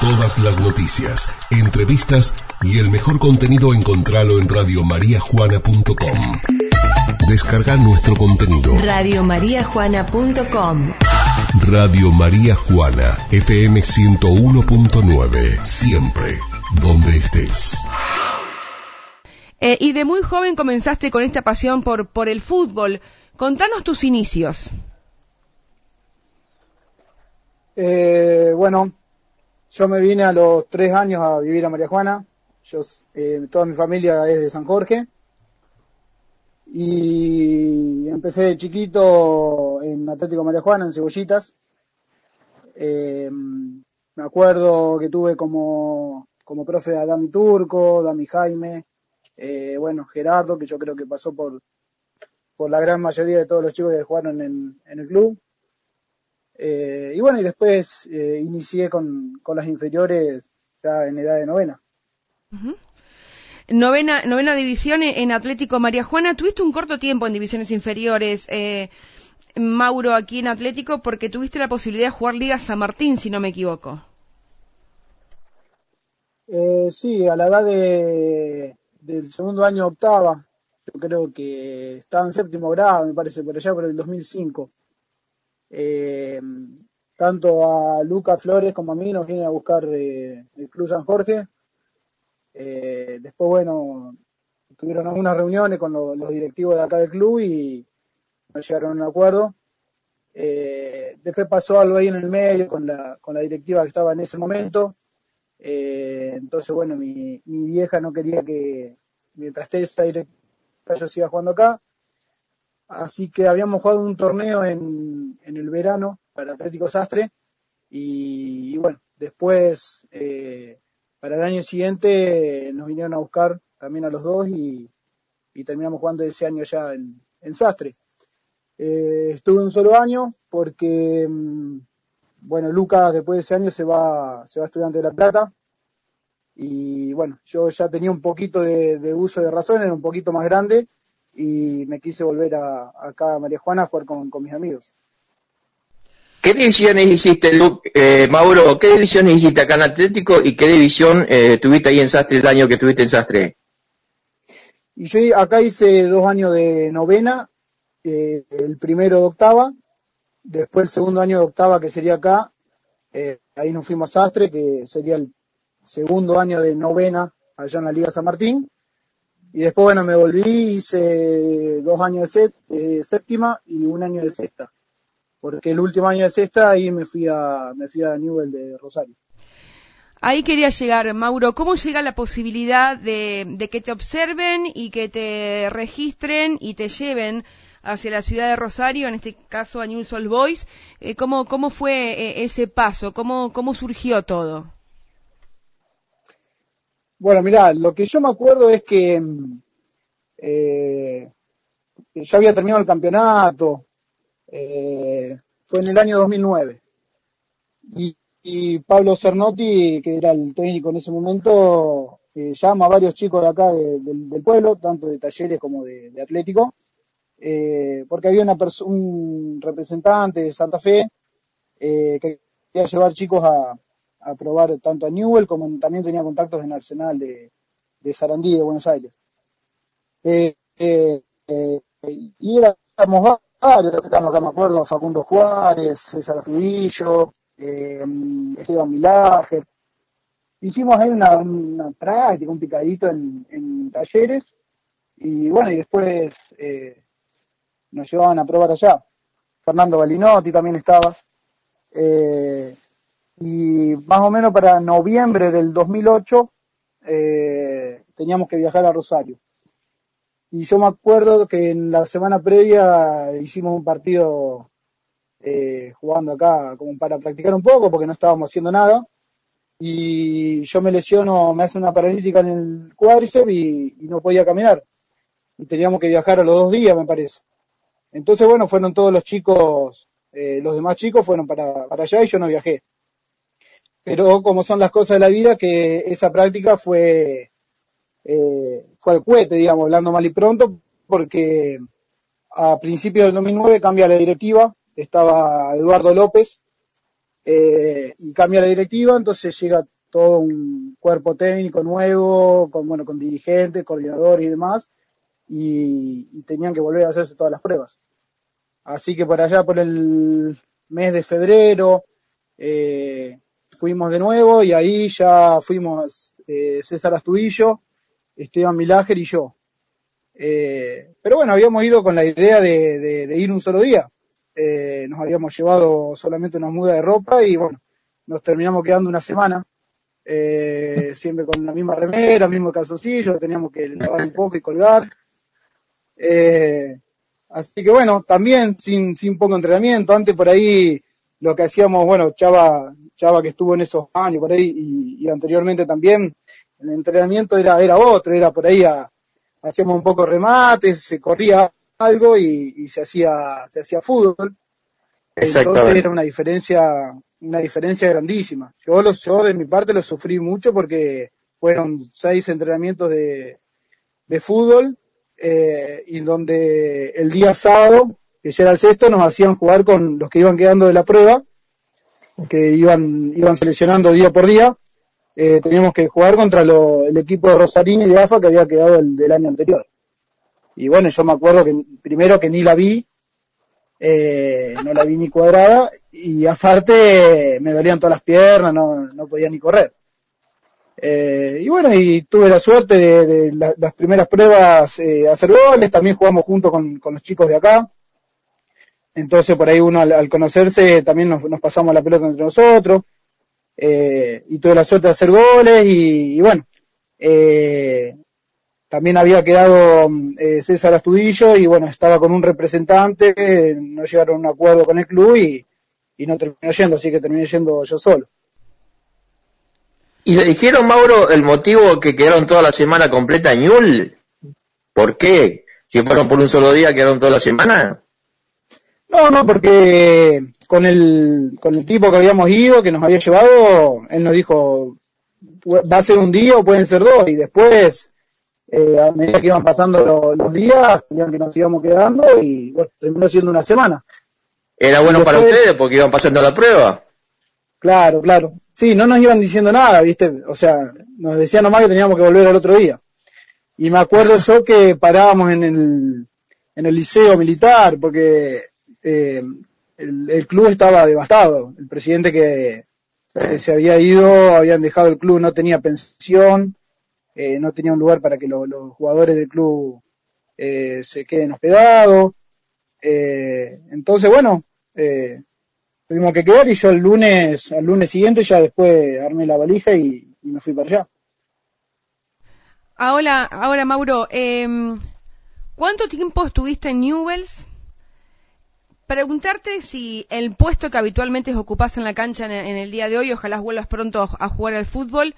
Todas las noticias, entrevistas y el mejor contenido encontralo en radiomariajuana.com. Descarga nuestro contenido. Radiomariajuana.com Radio María Juana, FM 101.9, siempre, donde estés. Eh, y de muy joven comenzaste con esta pasión por, por el fútbol. Contanos tus inicios. Eh, bueno, yo me vine a los tres años a vivir a María Juana. Yo, eh, toda mi familia es de San Jorge. Y empecé de chiquito en Atlético María Juana, en Cebollitas. Eh, me acuerdo que tuve como, como profe a Dami Turco, Dami Jaime, eh, bueno, Gerardo, que yo creo que pasó por, por la gran mayoría de todos los chicos que jugaron en, en el club. Eh, y bueno, y después eh, inicié con, con, las inferiores ya en edad de novena. Novena, novena división en Atlético María Juana. Tuviste un corto tiempo en divisiones inferiores, eh, Mauro, aquí en Atlético, porque tuviste la posibilidad de jugar Liga San Martín, si no me equivoco. Eh, sí, a la edad de, del segundo año octava, yo creo que estaba en séptimo grado, me parece, por allá por el 2005 eh, tanto a Lucas Flores como a mí nos viene a buscar eh, el Club San Jorge. Eh, después, bueno, tuvieron algunas reuniones con lo, los directivos de acá del club y nos llegaron a un acuerdo. Después pasó algo ahí en el medio con la, con la directiva que estaba en ese momento. Entonces, bueno, mi, mi, vieja no quería que mientras esté esa directiva yo siga jugando acá. Así que habíamos jugado un torneo en, en el verano para Atlético Sastre y, bueno, después eh, para el año siguiente nos vinieron a buscar también a los dos y, y terminamos jugando ese año ya en, en Sastre. Eh, estuve un solo año porque, mm, bueno, Lucas después de ese año se va, se va a Estudiante de La Plata y bueno, yo ya tenía un poquito de, de uso de razón, era un poquito más grande y me quise volver a, acá a María Juana a jugar con, con mis amigos. ¿Qué divisiones hiciste, Luke, eh, Mauro? ¿Qué divisiones hiciste acá en Atlético y qué división eh, tuviste ahí en Sastre el año que tuviste en Sastre? Y yo acá hice dos años de novena, eh, el primero de octava, después el segundo año de octava que sería acá, eh, ahí nos fuimos a Sastre, que sería el segundo año de novena allá en la Liga San Martín, y después, bueno, me volví, hice dos años de, eh, séptima y un año de sexta. Porque el último año de sexta ahí me fui a, me fui a Newell de Rosario. Ahí quería llegar, Mauro. ¿Cómo llega la posibilidad de, de, que te observen y que te registren y te lleven hacia la ciudad de Rosario, en este caso a News All Boys? Eh, ¿cómo, ¿Cómo fue eh, ese paso? ¿Cómo, ¿Cómo surgió todo? Bueno, mirá, lo que yo me acuerdo es que eh, ya había terminado el campeonato, eh, fue en el año 2009. Y, y, Pablo Cernotti, que era el técnico en ese momento, eh, llama a varios chicos de acá de, de, del pueblo, tanto de talleres como de, de Atlético, eh, porque había una un representante de Santa Fe eh, que quería llevar chicos a, a probar tanto a Newell como también tenía contactos en Arsenal de, Sarandí de Buenos Aires. Eh, eh, eh, y éramos varios, estamos acá me acuerdo, Facundo Juárez, César Tubillo, eh, Esteban Milaje. Hicimos ahí una, una práctica, un picadito en, en talleres y bueno, y después eh, nos llevaban a probar allá. Fernando Balinotti también estaba. Eh, y más o menos para noviembre del 2008 eh, teníamos que viajar a Rosario. Y yo me acuerdo que en la semana previa hicimos un partido eh, jugando acá como para practicar un poco porque no estábamos haciendo nada. Y yo me lesiono, me hace una paralítica en el cuádriceps y, no podía caminar. Y teníamos que viajar a los dos días, me parece. Entonces, bueno, fueron todos los chicos, eh, los demás chicos fueron para, para allá y yo no viajé pero como son las cosas de la vida, que esa práctica fue, eh, fue al cohete, digamos, hablando mal y pronto, porque a principios del 2009 cambia la directiva, estaba Eduardo López, eh, y cambia la directiva, entonces llega todo un cuerpo técnico nuevo, con, bueno, con dirigentes, coordinadores y demás, y, tenían que volver a hacerse todas las pruebas. Así que por allá, por el mes de febrero, eh, fuimos de nuevo y ahí ya fuimos eh, César Astudillo, Esteban Milager y yo. Eh, pero bueno, habíamos ido con la idea de, ir un solo día. Eh, nos habíamos llevado solamente una muda de ropa y bueno, nos terminamos quedando una semana. Eh, siempre con la misma remera, mismo calzoncillo, teníamos que lavar un poco y colgar. así que bueno, también sin, sin poco entrenamiento. Antes por ahí lo que hacíamos, bueno, Chava, Chava que estuvo en esos años por ahí y, y anteriormente también, el entrenamiento era, era otro, era por ahí a, hacíamos un poco remates, se corría algo y, se hacía, se hacía fútbol. Entonces era una diferencia, una diferencia grandísima. Yo los, yo de mi parte lo sufrí mucho porque fueron seis entrenamientos de, de fútbol, eh, y donde el día sábado, que ya era el sexto, nos hacían jugar con los que iban quedando de la prueba, que iban, iban seleccionando día por día, eh, teníamos que jugar contra el equipo de Rosarini de AFA que había quedado el, del año anterior. Y bueno, yo me acuerdo que primero que ni la vi, eh, no la vi ni cuadrada, y aparte me dolían todas las piernas, no, no podía ni correr. Eh, y bueno, y tuve la suerte de, las primeras pruebas eh, hacer goles, también jugamos junto con, los chicos de acá. Entonces por ahí uno al, conocerse también nos, pasamos la pelota entre nosotros eh, y tuve la suerte de hacer goles y, bueno, eh, también había quedado eh, César Astudillo y bueno, estaba con un representante, no llegaron a un acuerdo con el club y, no terminó yendo, así que terminé yendo yo solo. ¿Y le dijeron, Mauro, el motivo que quedaron toda la semana completa en Ñul? ¿Por qué? Si fueron por un solo día, quedaron toda la semana. No, no, porque con el, con el tipo que habíamos ido, que nos había llevado, él nos dijo, va a ser un día o pueden ser dos, y después, eh, a medida que iban pasando los, días, que nos íbamos quedando, y bueno, terminó siendo una semana. Era bueno para ustedes porque iban pasando la prueba. Claro, claro. Sí, no nos iban diciendo nada, ¿viste? O sea, nos decían nomás que teníamos que volver al otro día. Y me acuerdo yo que parábamos en el, en el liceo militar, porque eh, el, club estaba devastado. El presidente que, se había ido, habían dejado el club, no tenía pensión, eh, no tenía un lugar para que los jugadores del club eh, se queden hospedados. entonces, bueno, tuvimos que quedar y yo el lunes, al lunes siguiente ya después armé la valija y, me fui para allá. Ahora, ahora Mauro, em, ¿cuánto tiempo estuviste en Newells? Preguntarte si el puesto que habitualmente ocupas en la cancha en, el día de hoy, ojalá vuelvas pronto a, jugar al fútbol,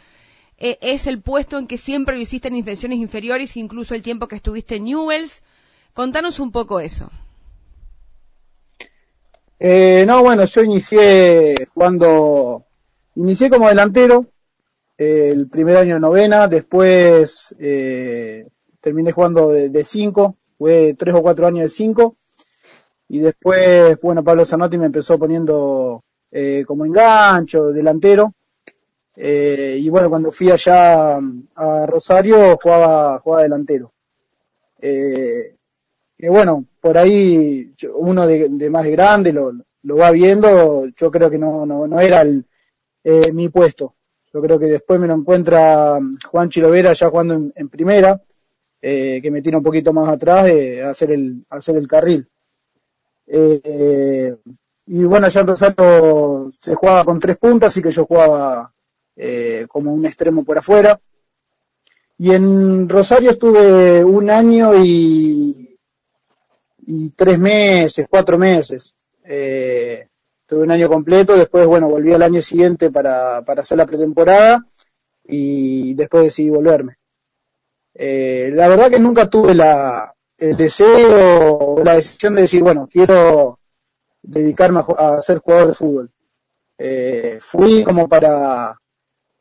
eh, es el puesto en que siempre lo hiciste en infecciones inferiores, incluso el tiempo que estuviste en Newells. Contanos un poco eso. Eh, no, bueno, yo inicié cuando inicié como delantero eh, el primer año de novena, después terminé jugando de, cinco, fue tres o cuatro años de cinco y después, bueno, Pablo Zanotti me empezó poniendo eh, como engancho, delantero. Eh, y bueno, cuando fui allá a Rosario jugaba, jugaba delantero. Eh, y bueno, por ahí uno de, más grande lo, lo, va viendo, yo creo que no, no, no era el, mi puesto. Yo creo que después me lo encuentra Juan Chilovera ya jugando en, primera, que me tira un poquito más atrás a hacer el, hacer el carril. Eh, y bueno, allá en Rosario se jugaba con tres puntas, así que yo jugaba eh, como un extremo por afuera. Y en Rosario estuve un año y, y tres meses, cuatro meses. Eh, tuve un año completo, después, bueno, volví al año siguiente para, para hacer la pretemporada y después decidí volverme. Eh, la verdad que nunca tuve la, el deseo o la decisión de decir, bueno, quiero dedicarme a, ser jugador de fútbol. Eh, fui como para,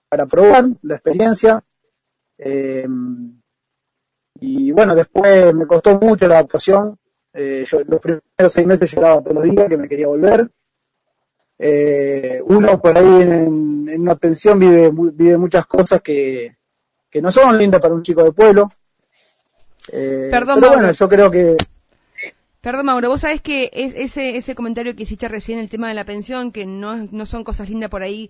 para probar la experiencia. Eh, y bueno, después me costó mucho la adaptación. Eh, yo los primeros seis meses lloraba todos los días que me quería volver. eh, uno por ahí en, una pensión vive, vive muchas cosas que, que no son lindas para un chico de pueblo. Eh, Perdón, pero bueno, yo creo que Perdón, Mauro, vos sabés que es ese, ese comentario que hiciste recién, el tema de la pensión, que no, no son cosas lindas por ahí,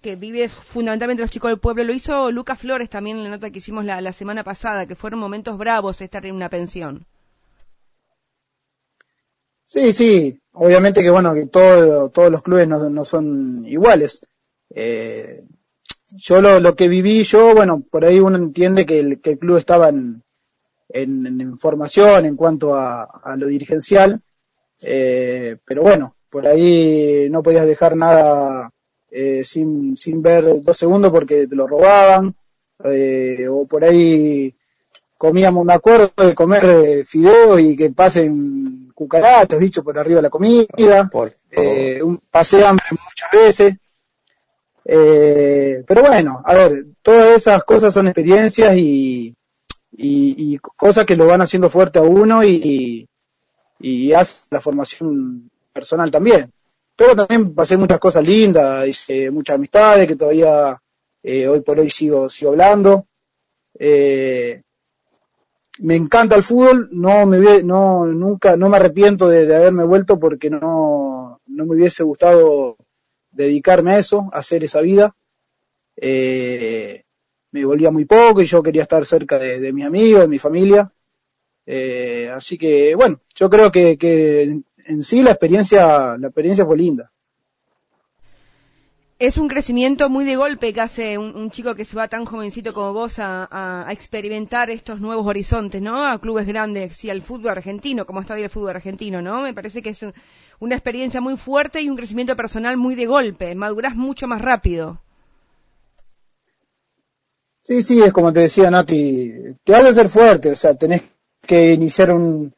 que vive fundamentalmente los chicos del pueblo, lo hizo Lucas Flores también en la nota que hicimos la, la semana pasada, que fueron momentos bravos estar en una pensión. Sí, sí, obviamente que bueno, que todo, todos los clubes no, no son iguales. Eh, yo lo, lo que viví yo, bueno, por ahí uno entiende que el, que el club estaba en, en, formación en cuanto a, lo dirigencial, eh, pero bueno, por ahí no podías dejar nada eh, sin, sin ver dos segundos porque te lo robaban, eh, o por ahí comíamos, me acuerdo de comer fideo y que pasen cucarachas, bichos por arriba de la comida, un, pasé hambre muchas veces. pero bueno, a ver, todas esas cosas son experiencias y, y, cosas que lo van haciendo fuerte a uno y, y, hace la formación personal también. Pero también pasé muchas cosas lindas, hice muchas amistades que todavía eh, hoy por hoy sigo, sigo hablando. Eh, me encanta el fútbol, no me no nunca no me arrepiento de, haberme vuelto porque no, no me hubiese gustado dedicarme a eso, a hacer esa vida. Eh, me volvía muy poco y yo quería estar cerca de, de mis amigos, de mi familia. Eh, así que, bueno, yo creo que, que en sí la experiencia, la experiencia fue linda. Es un crecimiento muy de golpe que hace un, chico que se va tan jovencito como vos a, a, experimentar estos nuevos horizontes, ¿no? A clubes grandes y al fútbol argentino, como está hoy el fútbol argentino, ¿no? Me parece que es una experiencia muy fuerte y un crecimiento personal muy de golpe. Madurás mucho más rápido. Sí, sí, es como te decía Nati, te hace ser fuerte, o sea, tenés que iniciar un,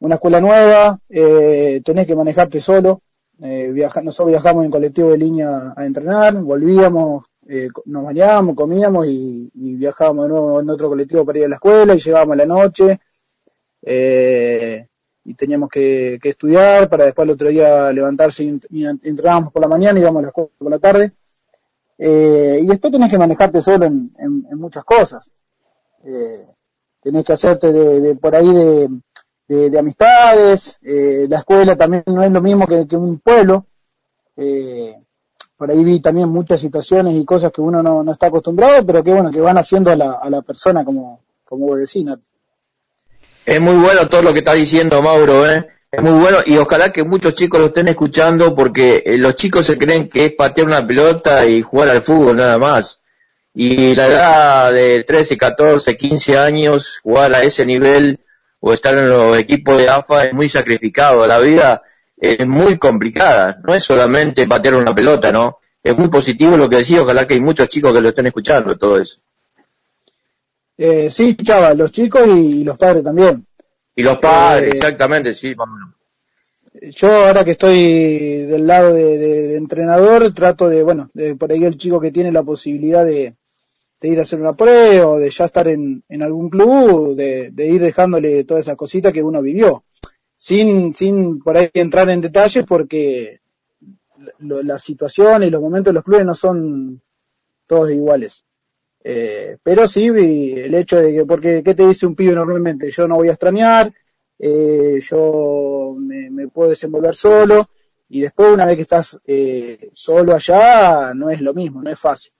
una escuela nueva, eh, tenés que manejarte solo. Eh, nosotros viajamos en colectivo de línea a entrenar, volvíamos, eh, nos bañábamos, comíamos y, viajábamos de nuevo en otro colectivo para ir a la escuela y llegábamos la noche. Eh, y teníamos que, estudiar para después el otro día levantarse y, y entrenábamos por la mañana y íbamos a la escuela por la tarde. Eh, y después tenés que manejarte solo en, muchas cosas. Eh, tenés que hacerte de, por ahí de, amistades. Eh, la escuela también no es lo mismo que, un pueblo. Eh, por ahí vi también muchas situaciones y cosas que uno no, está acostumbrado, pero que bueno, que van haciendo a la, a la persona como, como vos. Es muy bueno todo lo que está diciendo Mauro, ¿eh? Es muy bueno y ojalá que muchos chicos lo estén escuchando porque eh, los chicos se creen que es patear una pelota y jugar al fútbol nada más. Y la edad de 13, 14, 15 años, jugar a ese nivel o estar en los equipos de AFA es muy sacrificado. La vida es muy complicada. No es solamente patear una pelota, ¿no? Es muy positivo lo que decía. Ojalá que hay muchos chicos que lo estén escuchando, todo eso. Eh, sí, chaval, los chicos y los padres también. Y los padres, eh, exactamente, sí. Yo ahora que estoy del lado de, entrenador, trato de, bueno, de por ahí el chico que tiene la posibilidad de, ir a hacer una prueba o de ya estar en, algún club, de, ir dejándole todas esas cositas que uno vivió, sin, sin por ahí entrar en detalles porque la situación y los momentos de los clubes no son todos iguales. Eh, pero sí, el hecho de que, porque, ¿qué te dice un pibe normalmente? Yo no voy a extrañar, eh, yo me, puedo desenvolver solo, y después una vez que estás eh, solo allá, no es lo mismo, no es fácil.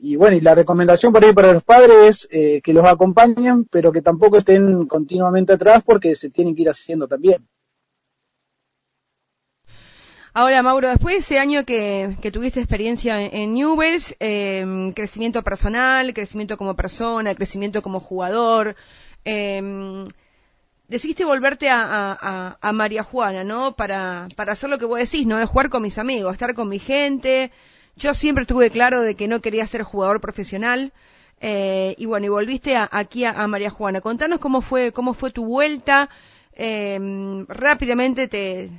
y bueno, y la recomendación por ahí para los padres es que los acompañen, pero que tampoco estén continuamente atrás porque se tienen que ir haciendo también. Ahora, Mauro, después de ese año que, tuviste experiencia en, Newells, em, crecimiento personal, crecimiento como persona, crecimiento como jugador, eh, decidiste volverte a, María Juana, ¿no? Para, para hacer lo que vos decís, ¿no? De jugar con mis amigos, estar con mi gente. Yo siempre tuve claro de que no quería ser jugador profesional. Eh, y bueno, y volviste aquí a, María Juana. Contanos cómo fue, cómo fue tu vuelta. Em, rápidamente te,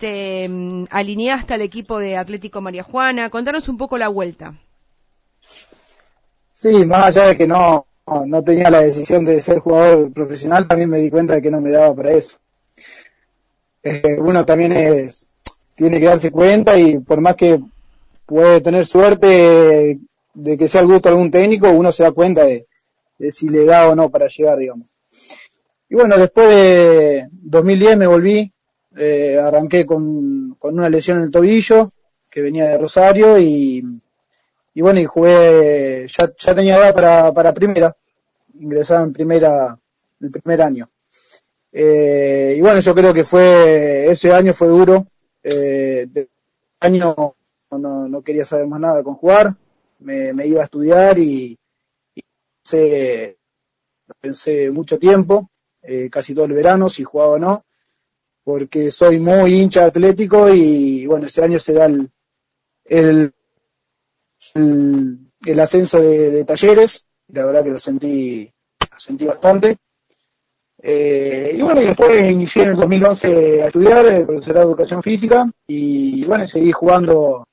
te mm, alineaste al equipo de Atlético María Juana. Contanos un poco la vuelta. Sí, más allá de que no, no tenía la decisión de ser jugador profesional, también me di cuenta de que no me daba para eso. Eh, uno también es, tiene que darse cuenta y por más que puede tener suerte de que sea el gusto de algún técnico, uno se da cuenta de, si le da o no para llegar, digamos. Y bueno, después de 2010 me volví, eh, arranqué con, con, una lesión en el tobillo, que venía de Rosario, y, y bueno, y jugué, ya, ya tenía edad para, para primera, ingresaba en primera, el primer año. Eh, y bueno, yo creo que fue, ese año fue duro, eh, año no, no quería saber más nada con jugar, me, me iba a estudiar y, y pensé, pensé mucho tiempo, eh, casi todo el verano, si jugaba o no, porque soy muy hincha atlético y bueno, ese año se da el, el, ascenso de, talleres, la verdad que lo sentí, lo sentí bastante. Eh, y bueno, después inicié en el 2011 a estudiar el profesorado de educación física y bueno, seguí jugando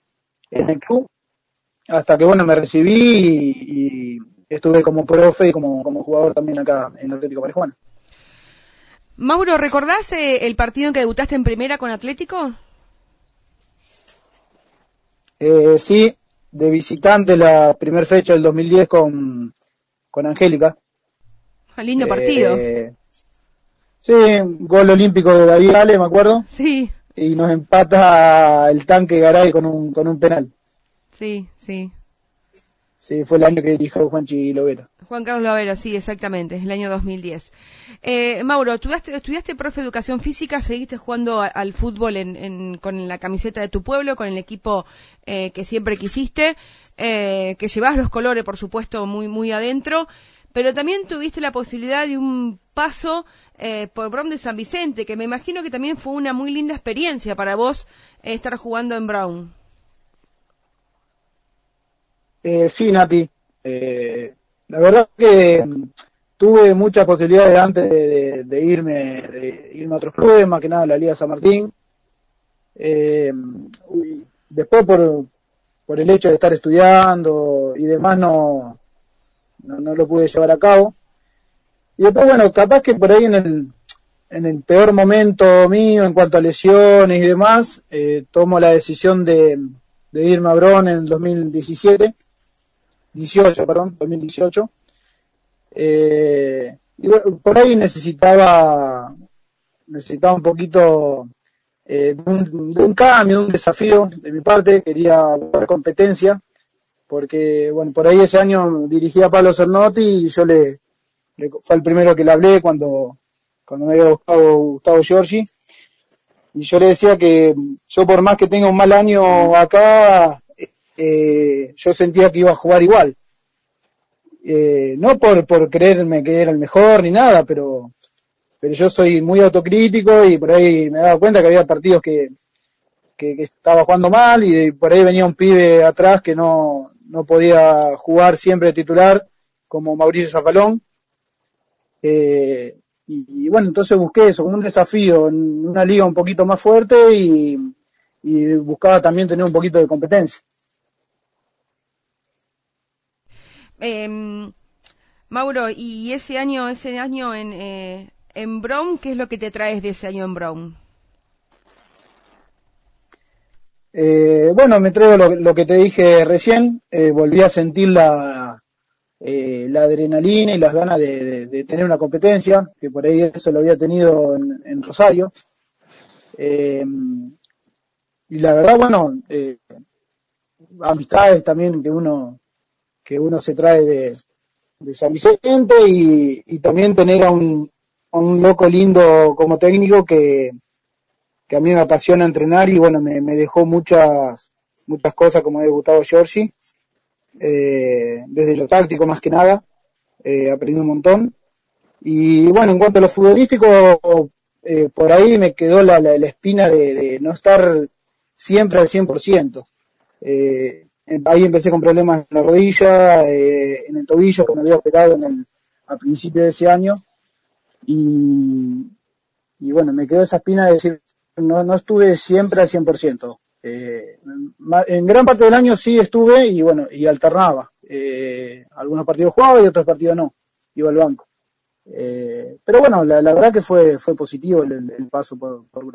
en el club hasta que bueno me recibí y, estuve como profe y como, como jugador también acá en Atlético Marijuana. Mauro, ¿recordás eh, el partido en que debutaste en primera con Atlético? Eh, sí, de visitante la primera fecha del 2010 con, con Angélica. Un ah, lindo partido. Eh, sí, gol olímpico de David Ale, me acuerdo. Sí. Y nos empata el tanque Garay con un, con un penal. Sí, sí. Sí, fue el año que dirigió Juanchi Lovero. Juan Carlos Lovero, sí, exactamente, el año 2010. Eh, Mauro, ¿estudiaste, ¿estudiaste profe de educación física? ¿Seguiste jugando al fútbol en, con la camiseta de tu pueblo, con el equipo eh, que siempre quisiste? Eh, que llevas los colores, por supuesto, muy, muy adentro. Pero también tuviste la posibilidad de un paso eh, por Brown de San Vicente, que me imagino que también fue una muy linda experiencia para vos eh, estar jugando en Brown. Eh, sí, Nati. Eh, la verdad que tuve muchas posibilidades antes de, irme de irme a otros clubes, más que nada la Liga San Martín. Eh, después por, por el hecho de estar estudiando y demás no, no, lo pude llevar a cabo. Y después, bueno, capaz que por ahí en el, en el peor momento mío en cuanto a lesiones y demás, tomo la decisión de, de irme a Bron en 2017 18, perdón, 2018. Eh, y por ahí necesitaba, necesitaba un poquito eh, de, un, cambio, de un desafío de mi parte, quería competencia, porque bueno, por ahí ese año dirigía a Pablo Cernotti y yo le, fue el primero que le hablé cuando, cuando me había buscado Gustavo Giorgi. Y yo le decía que yo por más que tenga un mal año acá, eh, yo sentía que iba a jugar igual. Eh, no por, por creerme que era el mejor ni nada, pero, pero yo soy muy autocrítico y por ahí me daba cuenta que había partidos que, que, estaba jugando mal y por ahí venía un pibe atrás que no, no podía jugar siempre titular como Mauricio Zafalón. Eh, y, bueno, entonces busqué eso como un desafío en una liga un poquito más fuerte y, y buscaba también tener un poquito de competencia. Eh, Mauro, y ese año, ese año en, eh, en Brown, ¿qué es lo que te traes de ese año en Brown? Eh, bueno, me traigo lo, que te dije recién, eh, volví a sentir la, eh, la adrenalina y las ganas de, tener una competencia, que por ahí eso lo había tenido en, en Rosario. y la verdad, bueno, amistades también que uno que uno se trae de, de San Vicente y, también tener a un, un loco lindo como técnico que, que a mí me apasiona entrenar y bueno, me, dejó muchas, muchas cosas como he Gustavo Giorgi, eh, desde lo táctico más que nada, eh, aprendí un montón. Y bueno, en cuanto a lo futbolístico, eh, por ahí me quedó la, la, espina de, de, no estar siempre al 100%. Eh, ahí empecé con problemas en la rodilla, eh, en el tobillo, que me había operado en el, a principio de ese año. Y, y bueno, me quedó esa espina de decir, no, no estuve siempre al 100%. Eh, en gran parte del año sí estuve y bueno, y alternaba. Eh, algunos partidos jugaba y otros partidos no. Iba al banco. Eh, pero bueno, la, la, verdad que fue, fue positivo el, el paso por, por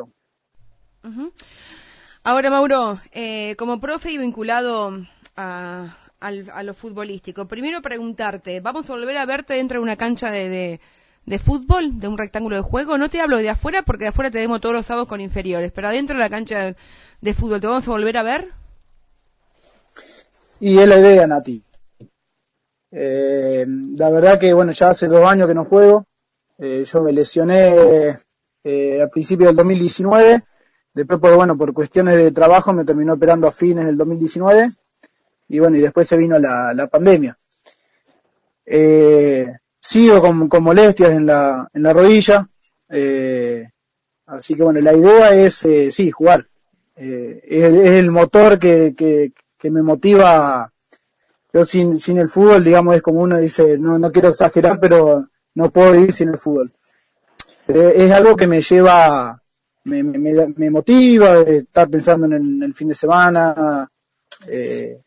Ahora, Mauro, eh, como profe y vinculado a, a, lo futbolístico, primero preguntarte, ¿vamos a volver a verte dentro de una cancha de, de, fútbol, de un rectángulo de juego? No te hablo de afuera porque de afuera te vemos todos los sábados con inferiores, pero adentro de la cancha de, fútbol, ¿te vamos a volver a ver? Y es la idea, Nati. Eh, la verdad que, bueno, ya hace dos años que no juego. Eh, yo me lesioné eh, al principio del 2019 Después, por, bueno, por cuestiones de trabajo me terminó operando a fines del 2019 y bueno, y después se vino la, la pandemia. Eh, sigo con, molestias en la, en la rodilla, eh, así que bueno, la idea es, eh, sí, jugar. Eh, es, el motor que, que, me motiva. Yo sin, sin el fútbol, digamos, es como uno dice, no, no quiero exagerar, pero no puedo vivir sin el fútbol. Es algo que me lleva me, me, me motiva estar pensando en el, fin de semana. Eh,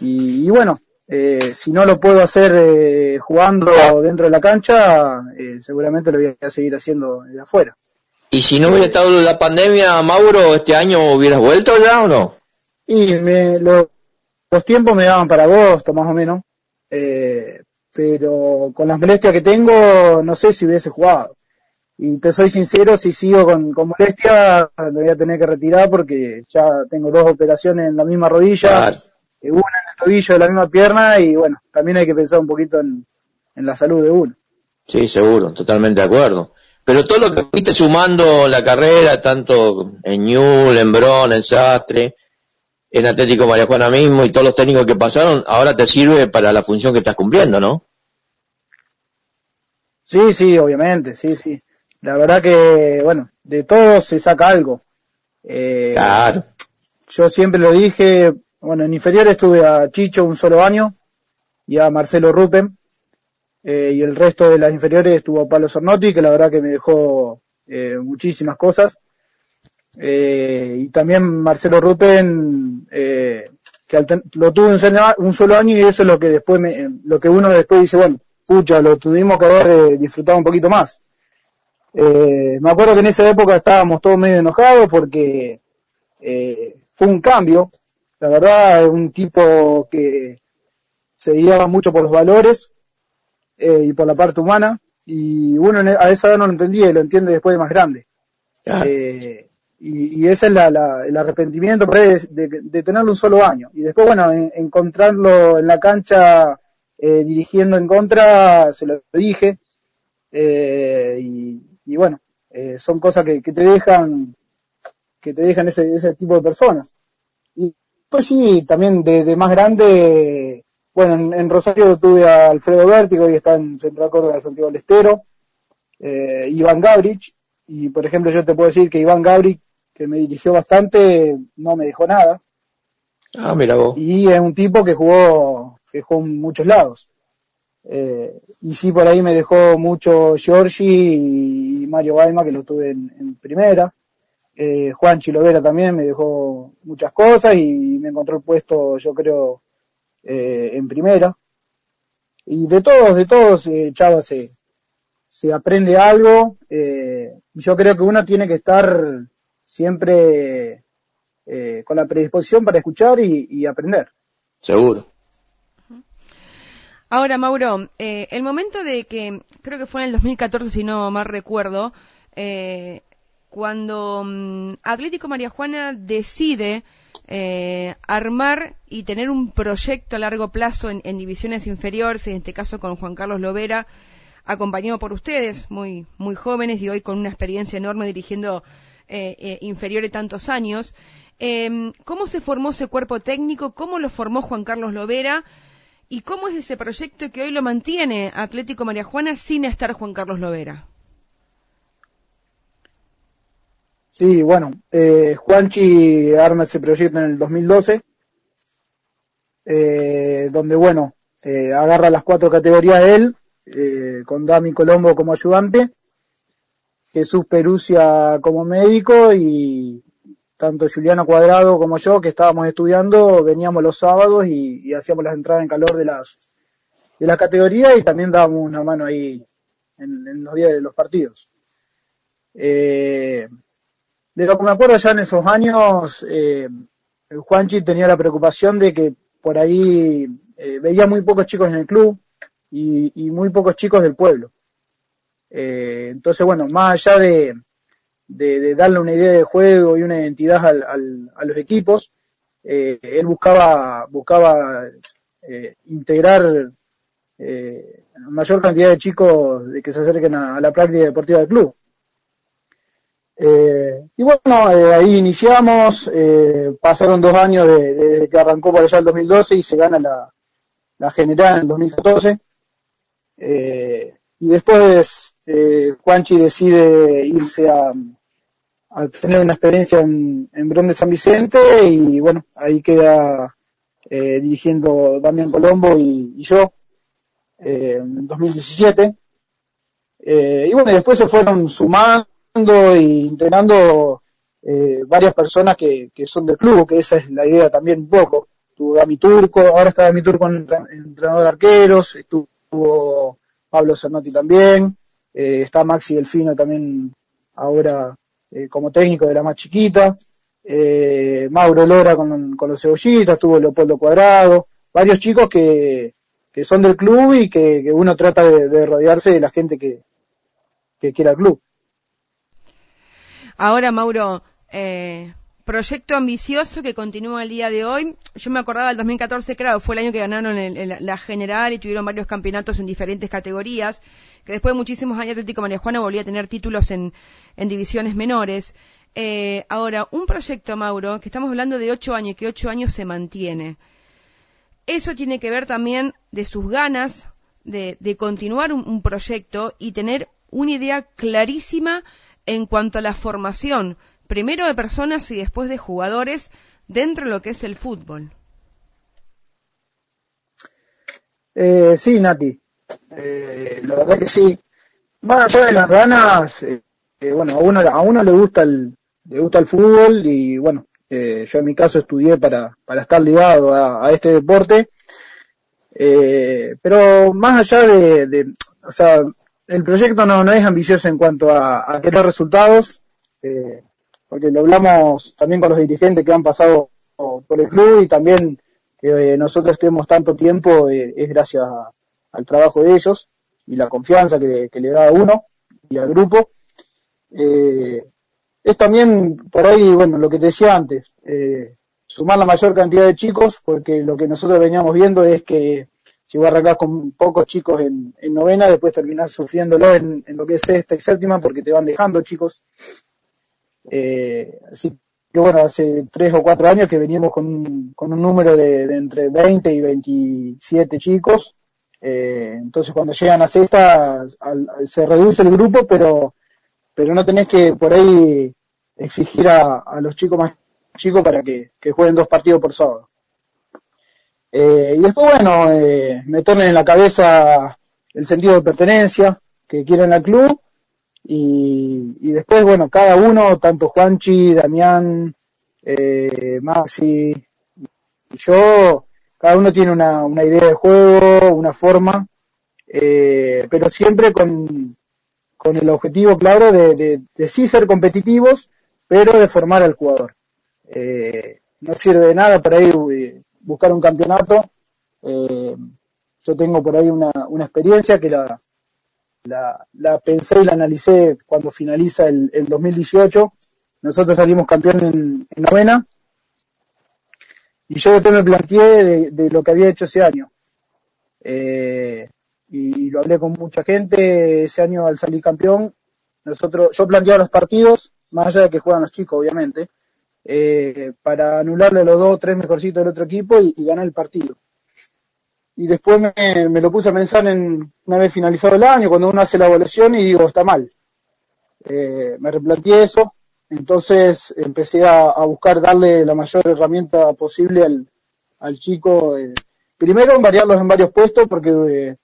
y, bueno, eh, si no lo puedo hacer eh, jugando dentro de la cancha, eh, seguramente lo voy a seguir haciendo de afuera. ¿Y si no hubiera estado la pandemia, Mauro, este año hubieras vuelto ya o no? Y me, los tiempos me daban para agosto, más o menos. Eh, pero con las molestias que tengo, no sé si hubiese jugado. Y te soy sincero, si sigo con, con molestia, me voy a tener que retirar porque ya tengo dos operaciones en la misma rodilla, eh, una en el tobillo de la misma pierna y bueno, también hay que pensar un poquito en, en la salud de uno. Sí, seguro, totalmente de acuerdo. Pero todo lo que fuiste sumando la carrera, tanto en Ñul, en Bron, en Sastre, en Atlético María Juana mismo y todos los técnicos que pasaron, ahora te sirve para la función que estás cumpliendo, ¿no? Sí, sí, obviamente, sí, sí la verdad que, bueno, de todo se saca algo. Eh, claro. Yo siempre lo dije, bueno, en inferior estuve a Chicho un solo año y a Marcelo Rupen, eh, y el resto de las inferiores estuvo a Pablo Sornotti, que la verdad que me dejó eh, muchísimas cosas. Eh, y también Marcelo Rupen, eh, que lo tuve un, solo año y eso es lo que después me, lo que uno después dice, bueno, pucha, lo tuvimos que haber disfrutado un poquito más. Eh, me acuerdo que en esa época estábamos todos medio enojados porque eh, fue un cambio. La verdad, un tipo que se guiaba mucho por los valores eh, y por la parte humana. Y uno a esa edad no lo entendía y lo entiende después de más grande. Eh, y, y, ese es la, la, el arrepentimiento de, de, tenerlo un solo año. Y después, bueno, encontrarlo en la cancha dirigiendo en contra, se lo dije. Eh, y, y bueno, eh, son cosas que, que, te dejan, que te dejan ese, ese tipo de personas. Y pues sí, también de, de más grande, bueno, en, Rosario tuve a Alfredo Vértigo y está en Central Córdoba de Santiago del Estero, eh, Iván Gabrich, y por ejemplo yo te puedo decir que Iván Gabrich, que me dirigió bastante, no me dejó nada. Ah, mira vos. Y es un tipo que jugó, que jugó en muchos lados. Eh, y sí, por ahí me dejó mucho Giorgi y Mario Baima, que lo tuve en, primera. Eh, Juan Chilovera también me dejó muchas cosas y me encontró el puesto, yo creo, eh, en primera. Y de todos, de todos, eh, Chava, se, se aprende algo. Eh, yo creo que uno tiene que estar siempre con la predisposición para escuchar y aprender. Seguro. Ahora, Mauro, eh, el momento de que, creo que fue en el 2014, si no mal recuerdo, eh, cuando mm, Atlético María Juana decide eh, armar y tener un proyecto a largo plazo en, divisiones inferiores, en este caso con Juan Carlos Lovera, acompañado por ustedes, muy, muy jóvenes y hoy con una experiencia enorme dirigiendo inferiores tantos años. ¿Cómo se formó ese cuerpo técnico? ¿Cómo lo formó Juan Carlos Lovera? ¿Y cómo es ese proyecto que hoy lo mantiene Atlético María Juana sin estar Juan Carlos Lovera? Sí, bueno, eh, Juanchi arma ese proyecto en el 2012, eh, donde, bueno, eh, agarra las cuatro categorías de él, eh, con Dami Colombo como ayudante, Jesús Perucia como médico y tanto Juliano Cuadrado como yo, que estábamos estudiando, veníamos los sábados y, hacíamos las entradas en calor de las de la categoría y también dábamos una mano ahí en, los días de los partidos. Eh, de lo que me acuerdo ya en esos años, eh, Juanchi tenía la preocupación de que por ahí eh, veía muy pocos chicos en el club y, muy pocos chicos del pueblo. Eh, entonces, bueno, más allá de, darle una idea de juego y una identidad a los equipos, él buscaba, buscaba integrar la mayor cantidad de chicos de que se acerquen a la práctica deportiva del club. Eh, y bueno, eh, ahí iniciamos, eh, pasaron dos años desde que arrancó por allá el 2012 y se gana la, la general en el 2014. y después Juanchi decide irse a, a, tener una experiencia en, en Bron de San Vicente y bueno, ahí queda dirigiendo Damián Colombo y, yo en 2017. y bueno, después se fueron sumando y entrenando eh, varias personas que, que, son del club, que esa es la idea también un poco. Estuvo Dami Turco, ahora está Dami Turco en entrenador de arqueros, estuvo Pablo Cernotti también, eh, está Maxi Delfino también ahora eh, como técnico de la más chiquita, eh, Mauro Lora con, con los cebollitas, estuvo Leopoldo Cuadrado, varios chicos que, que son del club y que, que uno trata de, de, rodearse de la gente que, que quiera el club. Ahora, Mauro, eh, proyecto ambicioso que continúa el día de hoy. Yo me acordaba del 2014, claro, fue el año que ganaron la general y tuvieron varios campeonatos en diferentes categorías, que después de muchísimos años Atlético María Juana volvía a tener títulos en, divisiones menores. Eh, ahora, un proyecto, Mauro, que estamos hablando de ocho años, que ocho años se mantiene. Eso tiene que ver también de sus ganas de, continuar un proyecto y tener una idea clarísima en cuanto a la formación, primero de personas y después de jugadores, dentro de lo que es el fútbol. Eh, sí, Nati. Eh, la que sí. Más allá de las ganas, eh, bueno, a uno, a uno le gusta el, le gusta el fútbol y bueno, yo en mi caso estudié para, para estar ligado a, este deporte. pero más allá de, de, o sea, el proyecto no, no es ambicioso en cuanto a, a querer resultados, eh, porque lo hablamos también con los dirigentes que han pasado por el club y también que eh, nosotros tenemos tanto tiempo eh, es gracias al trabajo de ellos y la confianza que, le da a uno y al grupo. es también por ahí, bueno, lo que te decía antes, sumar la mayor cantidad de chicos, porque lo que nosotros veníamos viendo es que si vos arrancás con pocos chicos en, novena, después terminás sufriéndolo en, lo que es sexta y séptima porque te van dejando chicos. Eh, así que bueno, hace tres o cuatro años que veníamos con, un número de, entre 20 y 27 chicos. Eh, entonces cuando llegan a sexta se reduce el grupo, pero, pero no tenés que por ahí exigir a, los chicos más chicos para que jueguen dos partidos por sábado. Eh, y después, bueno, eh, meterle en la cabeza el sentido de pertenencia que quieren al club. Y, y después, bueno, cada uno, tanto Juanchi, Damián, eh, Maxi y yo, cada uno tiene una, una idea de juego, una forma, eh, pero siempre con, con el objetivo claro de, sí ser competitivos, pero de formar al jugador. Eh, no sirve de nada para ir buscar un campeonato. Eh, yo tengo por ahí una, una experiencia que la, la, la, pensé y la analicé cuando finaliza el, el 2018. Nosotros salimos campeón en, novena. Y yo después me planteé de, lo que había hecho ese año. Eh, y lo hablé con mucha gente ese año al salir campeón. Nosotros, yo planteaba los partidos, más allá de que juegan los chicos, obviamente, eh, para anularle a los dos o tres mejorcitos del otro equipo y, ganar el partido. Y después me, lo puse a pensar en una vez finalizado el año, cuando uno hace la evaluación y digo, está mal. Eh, me replanteé eso, entonces empecé a, buscar darle la mayor herramienta posible al, chico. Eh, primero en variarlos en varios puestos porque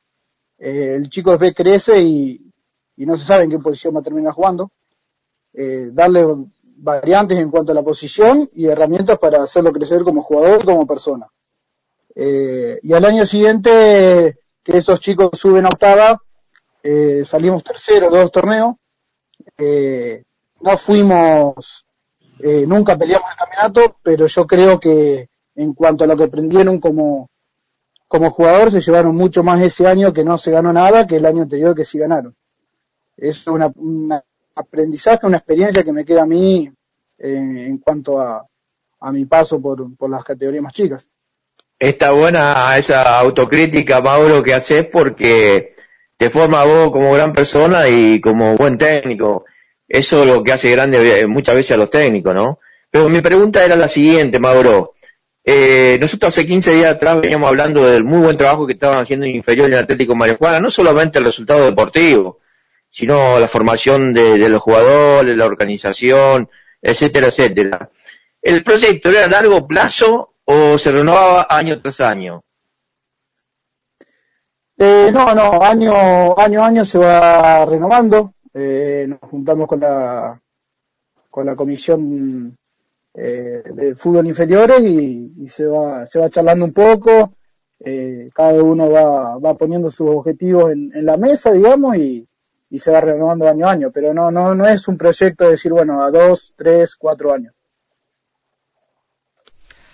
el chico después crece y, y, no se sabe en qué posición va a terminar jugando. darle variantes en cuanto a la posición y herramientas para hacerlo crecer como jugador, como persona. Eh, y al año siguiente, que esos chicos suben a octava, eh, salimos tercero dos torneos, eh, no fuimos Eh, nunca peleamos el campeonato, pero yo creo que en cuanto a lo que aprendieron como, como jugador, se llevaron mucho más ese año que no se ganó nada que el año anterior que sí ganaron. Es una, un aprendizaje, una experiencia que me queda a mí en cuanto a, a mi paso por, por las categorías más chicas. Está buena esa autocrítica, Mauro, que haces porque te forma vos como gran persona y como buen técnico. Eso es lo que hace grande eh, muchas veces a los técnicos, ¿no? Pero mi pregunta era la siguiente, Mauro. Eh, nosotros hace 15 días atrás veníamos hablando del muy buen trabajo que estaban haciendo en inferior en Atlético Marijuana, no solamente el resultado deportivo, sino la formación de, de los jugadores, la organización, etcétera, etcétera. ¿El proyecto era a largo plazo o se renovaba año tras año? Eh, no, no, año, año a año se va renovando. Eh, nos juntamos con la, con la comisión eh, de fútbol inferiores y, se va, se va charlando un poco. Eh, cada uno va, va poniendo sus objetivos en, en la mesa, digamos, y, y se va renovando año a año. Pero no, no, no es un proyecto de decir, bueno, a dos, tres, cuatro años.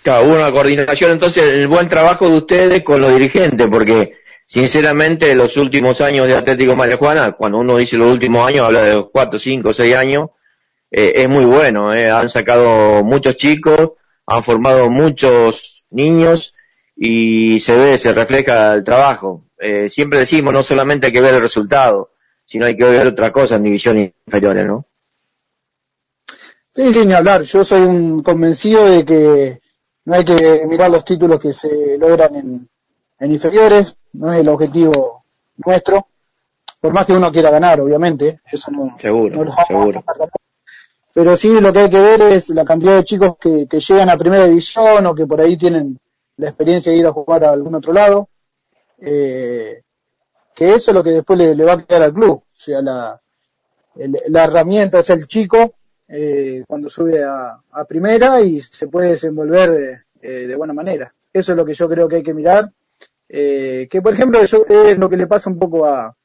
Claro, hubo una coordinación, entonces, el buen trabajo de ustedes con los dirigentes, porque sinceramente los últimos años de Atlético Marijuana, cuando uno dice los últimos años, habla de cuatro, cinco, seis años, eh, es muy bueno, eh. han sacado muchos chicos, han formado muchos niños y se ve, se refleja el trabajo. Eh, siempre decimos, no solamente hay que ver el resultado, sino hay que ver otra cosa en divisiones inferiores, ¿no? Sí, sin hablar. Yo soy un convencido de que no hay que mirar los títulos que se logran en, en inferiores, no es el objetivo nuestro, por más que uno quiera ganar, obviamente, eso no, seguro, no lo vamos seguro. a pero sí lo que hay que ver es la cantidad de chicos que, que, llegan a primera división o que por ahí tienen la experiencia de ir a jugar a algún otro lado, eh, que eso es lo que después le, le va a quedar al club, o sea, la, el, la herramienta es el chico eh, cuando sube a, primera y se puede desenvolver de, eh, de, buena manera. Eso es lo que yo creo que hay que mirar. Eh, que por ejemplo yo, es lo que le pasa un poco a,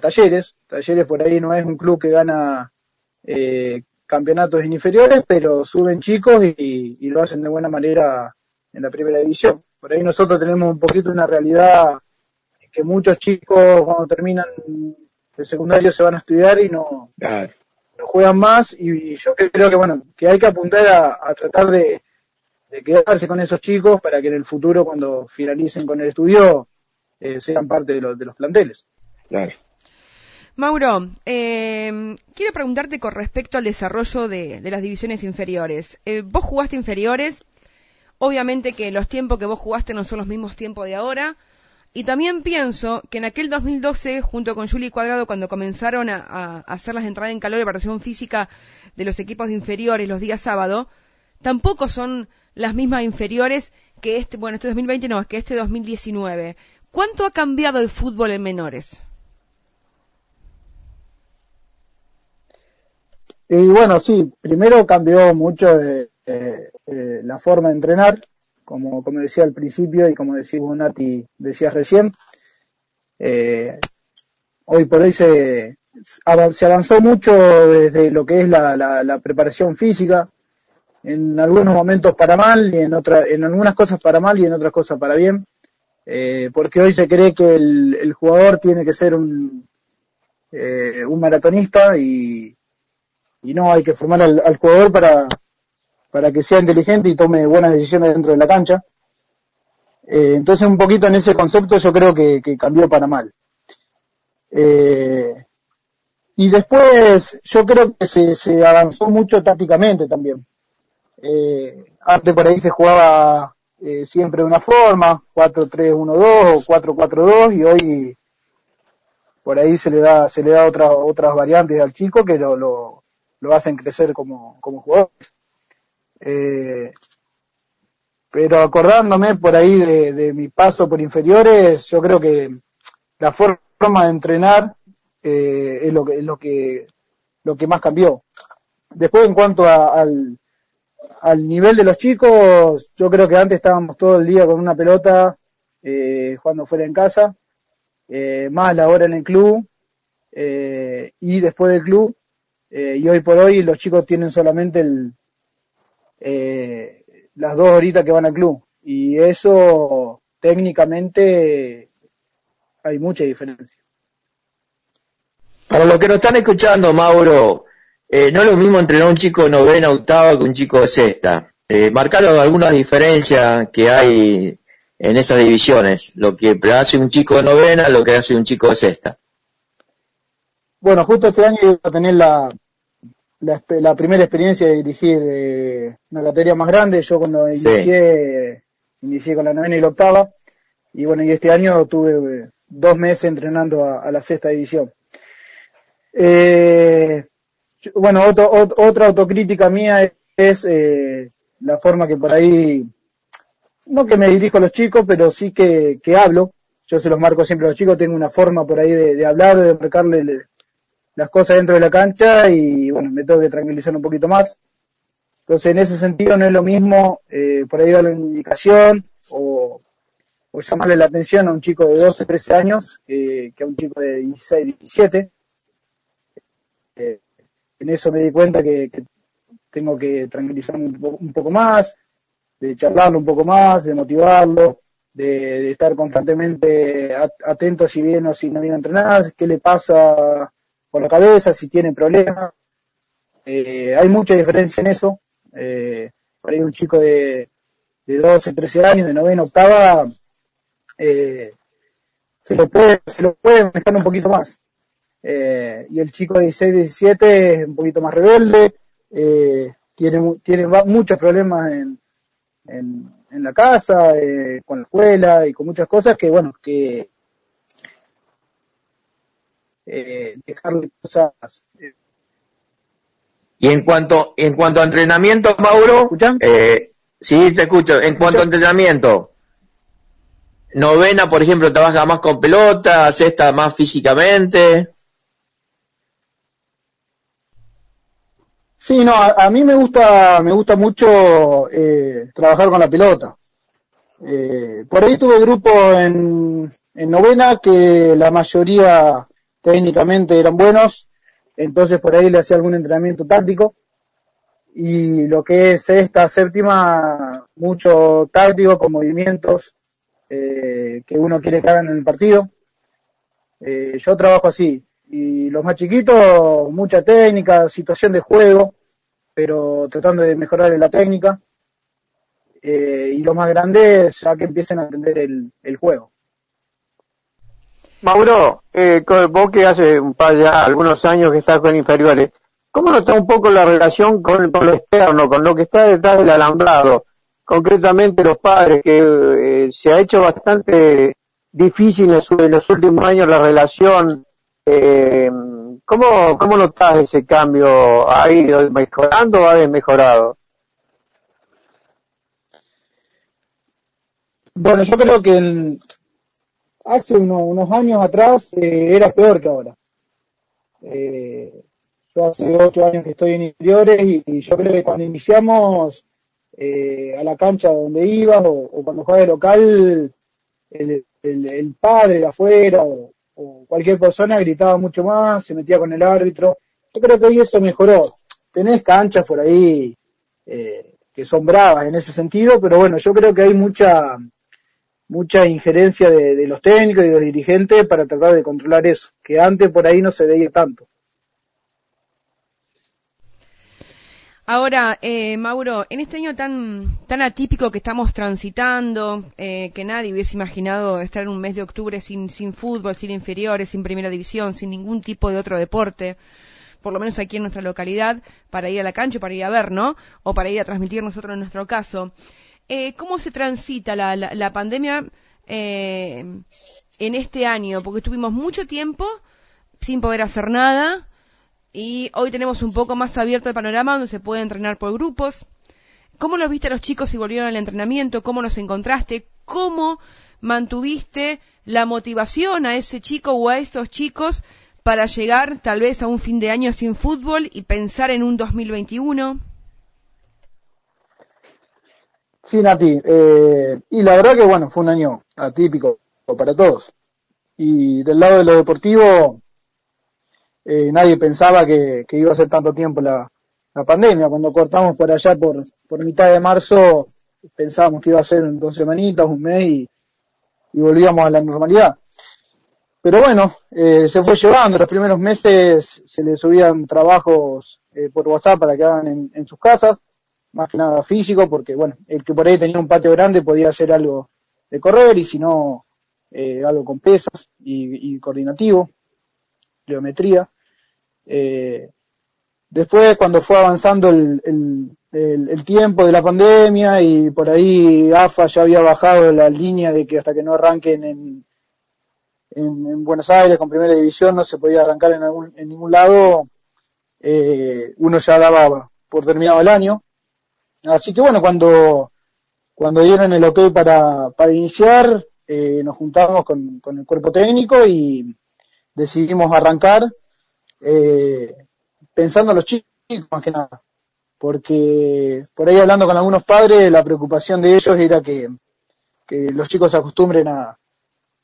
Talleres. Talleres por ahí no es un club que gana eh, campeonatos inferiores, pero suben chicos y, y, lo hacen de buena manera en la primera división. Por ahí nosotros tenemos un poquito una realidad que muchos chicos cuando terminan el secundario se van a estudiar y no, claro no juegan más y yo creo que bueno que hay que apuntar a, a tratar de, de, quedarse con esos chicos para que en el futuro cuando finalicen con el estudio eh, sean parte de, los de los planteles. Claro. Mauro, eh, quiero preguntarte con respecto al desarrollo de, de las divisiones inferiores. Eh, vos jugaste inferiores, obviamente que los tiempos que vos jugaste no son los mismos tiempos de ahora, y también pienso que en aquel 2012, junto con Juli Cuadrado, cuando comenzaron a, hacer las entradas en calor y preparación física de los equipos de inferiores los días sábado, tampoco son las mismas inferiores que este, bueno, este 2020 no, que este 2019. ¿Cuánto ha cambiado el fútbol en menores? Y bueno, sí, primero cambió mucho la forma de entrenar, como, como decía al principio y como decía Nati, decías recién, eh, hoy por hoy se, se avanzó mucho desde lo que es la, la, la, preparación física, en algunos momentos para mal y en otra, en algunas cosas para mal y en otras cosas para bien, eh, porque hoy se cree que el, el jugador tiene que ser un, eh, un maratonista y, y no hay que formar al, al jugador para, para que sea inteligente y tome buenas decisiones dentro de la cancha. Eh, entonces un poquito en ese concepto yo creo que, cambió para mal. Eh, y después yo creo que se, se avanzó mucho tácticamente también. Eh, antes por ahí se jugaba eh, siempre de una forma, 4-3-1-2 o 4-4-2 y hoy por ahí se le da se le da otras otras variantes al chico que lo, lo, lo hacen crecer como, como jugadores. Eh, pero acordándome por ahí de, mi paso por inferiores, yo creo que la forma de entrenar eh, es, lo que, es lo que lo que más cambió. Después en cuanto al, al nivel de los chicos, yo creo que antes estábamos todo el día con una pelota eh, jugando fuera en casa, eh, más la hora en el club eh, y después del club. Eh, y hoy por hoy los chicos tienen solamente el, eh, las dos horitas que van al club. Y eso técnicamente hay mucha diferencia. Para los que nos están escuchando, Mauro, eh, no es lo mismo entrenar un chico de novena, octava que un chico de sexta. Eh, marcaron algunas diferencias que hay en esas divisiones, lo que hace un chico de novena, lo que hace un chico de sexta. Bueno, justo este año iba a tener la, la, primera experiencia de dirigir eh, una categoría más grande. Yo cuando inicié, inicié con la novena y la octava. Y bueno, y este año tuve eh, dos meses entrenando a, la sexta división. Eh, bueno, otra autocrítica mía es, eh, la forma que por ahí, no que me dirijo a los chicos, pero sí que, que hablo. Yo se los marco siempre a los chicos, tengo una forma por ahí de, de hablar, de marcarle las cosas dentro de la cancha y bueno, me tengo que tranquilizar un poquito más. Entonces, en ese sentido no es lo mismo eh, por ahí darle una indicación o, llamarle la atención a un chico de 12, 13 años que a un chico de 16, 17. Eh, en eso me di cuenta que, tengo que tranquilizarme un poco, más, de charlarlo un poco más, de motivarlo, de, estar constantemente atento si viene o si no viene a entrenar, qué le pasa por la cabeza, si tiene problemas. Eh, hay mucha diferencia en eso. Eh, por ahí un chico de, de 12, 13 años, de novena, octava, eh, se lo puede, se lo puede manejar un poquito más. Eh, y el chico de 16, 17 es un poquito más rebelde, eh, tiene, tiene muchos problemas en, en, en la casa, eh, con la escuela y con muchas cosas que, bueno, que eh, dejarle cosas. Eh. Y en cuanto, en cuanto a entrenamiento, Mauro, eh, sí, te escucho. En cuanto a entrenamiento, novena, por ejemplo, trabaja más con pelota, sexta más físicamente. Sí, no, a, mí me gusta, me gusta mucho eh, trabajar con la pelota. Eh, por ahí tuve grupo en, en novena que la mayoría técnicamente eran buenos, entonces por ahí le hacía algún entrenamiento táctico. Y lo que es esta séptima, mucho táctico con movimientos eh, que uno quiere que hagan en el partido. Eh, yo trabajo así. Y los más chiquitos, mucha técnica, situación de juego, pero tratando de mejorar en la técnica. Eh, y los más grandes, ya que empiecen a entender el, el juego. Mauro, eh, vos que hace un par ya algunos años que estás con inferiores, ¿cómo notás un poco la relación con, lo externo, con lo que está detrás del alambrado? Concretamente los padres, que eh, se ha hecho bastante difícil en, los últimos años la relación. Eh, ¿cómo, ¿Cómo notás ese cambio? ¿Ha ido mejorando o ha desmejorado? Bueno, yo creo que hace unos años atrás eh, era peor que ahora. Eh, yo hace ocho años que estoy en interiores y, yo creo que cuando iniciamos eh, a la cancha donde ibas o, cuando jugabas de local, el, padre de afuera o, cualquier persona gritaba mucho más, se metía con el árbitro. Yo creo que hoy eso mejoró. Tenés canchas por ahí que son bravas en ese sentido, pero bueno, yo creo que hay mucha mucha injerencia de, los técnicos y de los dirigentes para tratar de controlar eso, que antes por ahí no se veía tanto. Ahora, eh, Mauro, en este año tan, tan atípico que estamos transitando, eh, que nadie hubiese imaginado estar en un mes de octubre sin, sin fútbol, sin inferiores, sin primera división, sin ningún tipo de otro deporte, por lo menos aquí en nuestra localidad, para ir a la cancha, para ir a ver, ¿no? O para ir a transmitir nosotros en nuestro caso. Eh, ¿cómo se transita la, la, pandemia eh, en este año? Porque estuvimos mucho tiempo sin poder hacer nada y hoy tenemos un poco más abierto el panorama donde se puede entrenar por grupos. ¿Cómo los viste a los chicos si volvieron al entrenamiento? ¿Cómo los encontraste? ¿Cómo mantuviste la motivación a ese chico o a esos chicos para llegar tal vez a un fin de año sin fútbol y pensar en un 2021? Sí, Nati. Eh, y la verdad que, bueno, fue un año atípico para todos. Y del lado de lo deportivo, eh, nadie pensaba que, iba a ser tanto tiempo la, la pandemia. Cuando cortamos por allá por, por mitad de marzo, pensábamos que iba a ser en dos semanitas, un mes y, volvíamos a la normalidad. Pero bueno, eh, se fue llevando. Los primeros meses se les subían trabajos eh, por WhatsApp para que hagan en, sus casas, más que nada físico, porque bueno, el que por ahí tenía un patio grande podía hacer algo de correr y si no, eh, algo con pesas y, coordinativo, geometría. después, cuando fue avanzando el, el, tiempo de la pandemia y por ahí AFA ya había bajado la línea de que hasta que no arranquen en en, Buenos Aires con primera división no se podía arrancar en, en ningún lado, eh, uno ya daba por terminado el año. Así que bueno, cuando, cuando dieron el ok para, para iniciar, eh, nos juntamos con, con, el cuerpo técnico y decidimos arrancar eh, pensando en los chicos más que nada. Porque por ahí hablando con algunos padres, la preocupación de ellos era que, que los chicos se acostumbren a,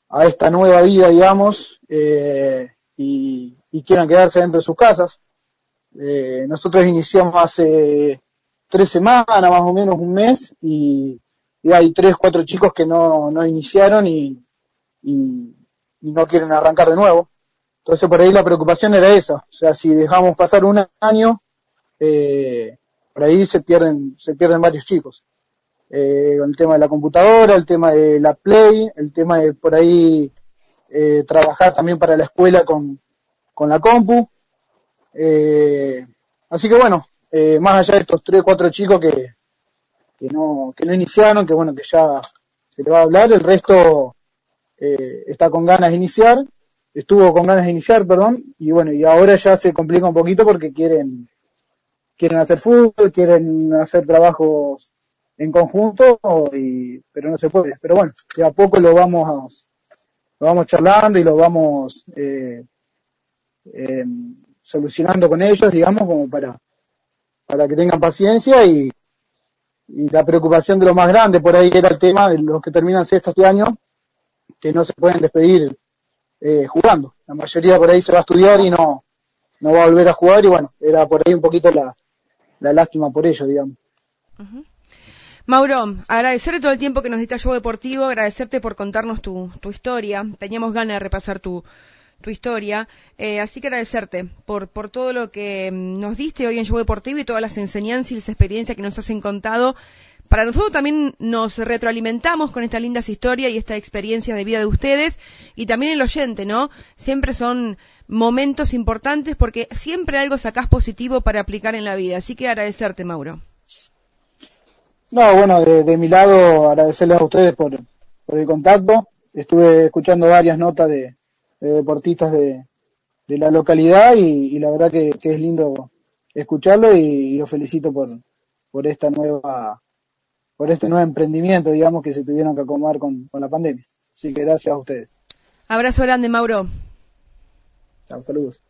a esta nueva vida, digamos, eh, y, quieran quedarse dentro de sus casas. Eh, nosotros iniciamos hace tres semanas, más o menos un mes, y, hay tres, cuatro chicos que no, no iniciaron y, no quieren arrancar de nuevo. Entonces por ahí la preocupación era esa, o sea, si dejamos pasar un año, eh, por ahí se pierden, se pierden varios chicos eh, el tema de la computadora, el tema de la Play, el tema de por ahí eh, trabajar también para la escuela con, con la compu. Eh, así que bueno, eh, más allá de estos tres, cuatro chicos que, que no, que no iniciaron, que bueno, que ya se le va a hablar, el resto eh, está con ganas de iniciar, estuvo con ganas de iniciar, perdón, y bueno, y ahora ya se complica un poquito porque quieren, quieren hacer fútbol, quieren hacer trabajos en conjunto, y, pero no se puede. Pero bueno, de a poco lo vamos, lo vamos charlando y lo vamos eh, eh, solucionando con ellos, digamos, como para, para que tengan paciencia y, la preocupación de lo más grande por ahí era el tema de los que terminan sexto este año, que no se pueden despedir eh, jugando. La mayoría por ahí se va a estudiar y no, no va a volver a jugar y bueno, era por ahí un poquito la, la lástima por ello, digamos. Mauro, agradecerte todo el tiempo que nos diste a Deportivo, agradecerte por contarnos tu, tu historia. Teníamos ganas de repasar tu, tu historia. Eh, así que agradecerte por, por todo lo que mm, nos diste hoy en Show Deportivo y todas las enseñanzas y las experiencias que nos has contado. Para nosotros también nos retroalimentamos con esta linda historia y esta experiencia de vida de ustedes y también el oyente, ¿no? Siempre son momentos importantes porque siempre algo sacás positivo para aplicar en la vida. Así que agradecerte, Mauro. No, bueno, de, mi lado agradecerles a ustedes por, el contacto. Estuve escuchando varias notas de, deportistas de, la localidad y, la verdad que, es lindo escucharlo y, lo felicito por, por esta nueva por este nuevo emprendimiento, digamos, que se tuvieron que acomodar con, la pandemia. Así que gracias a ustedes. Abrazo grande, Mauro. Chao, saludos.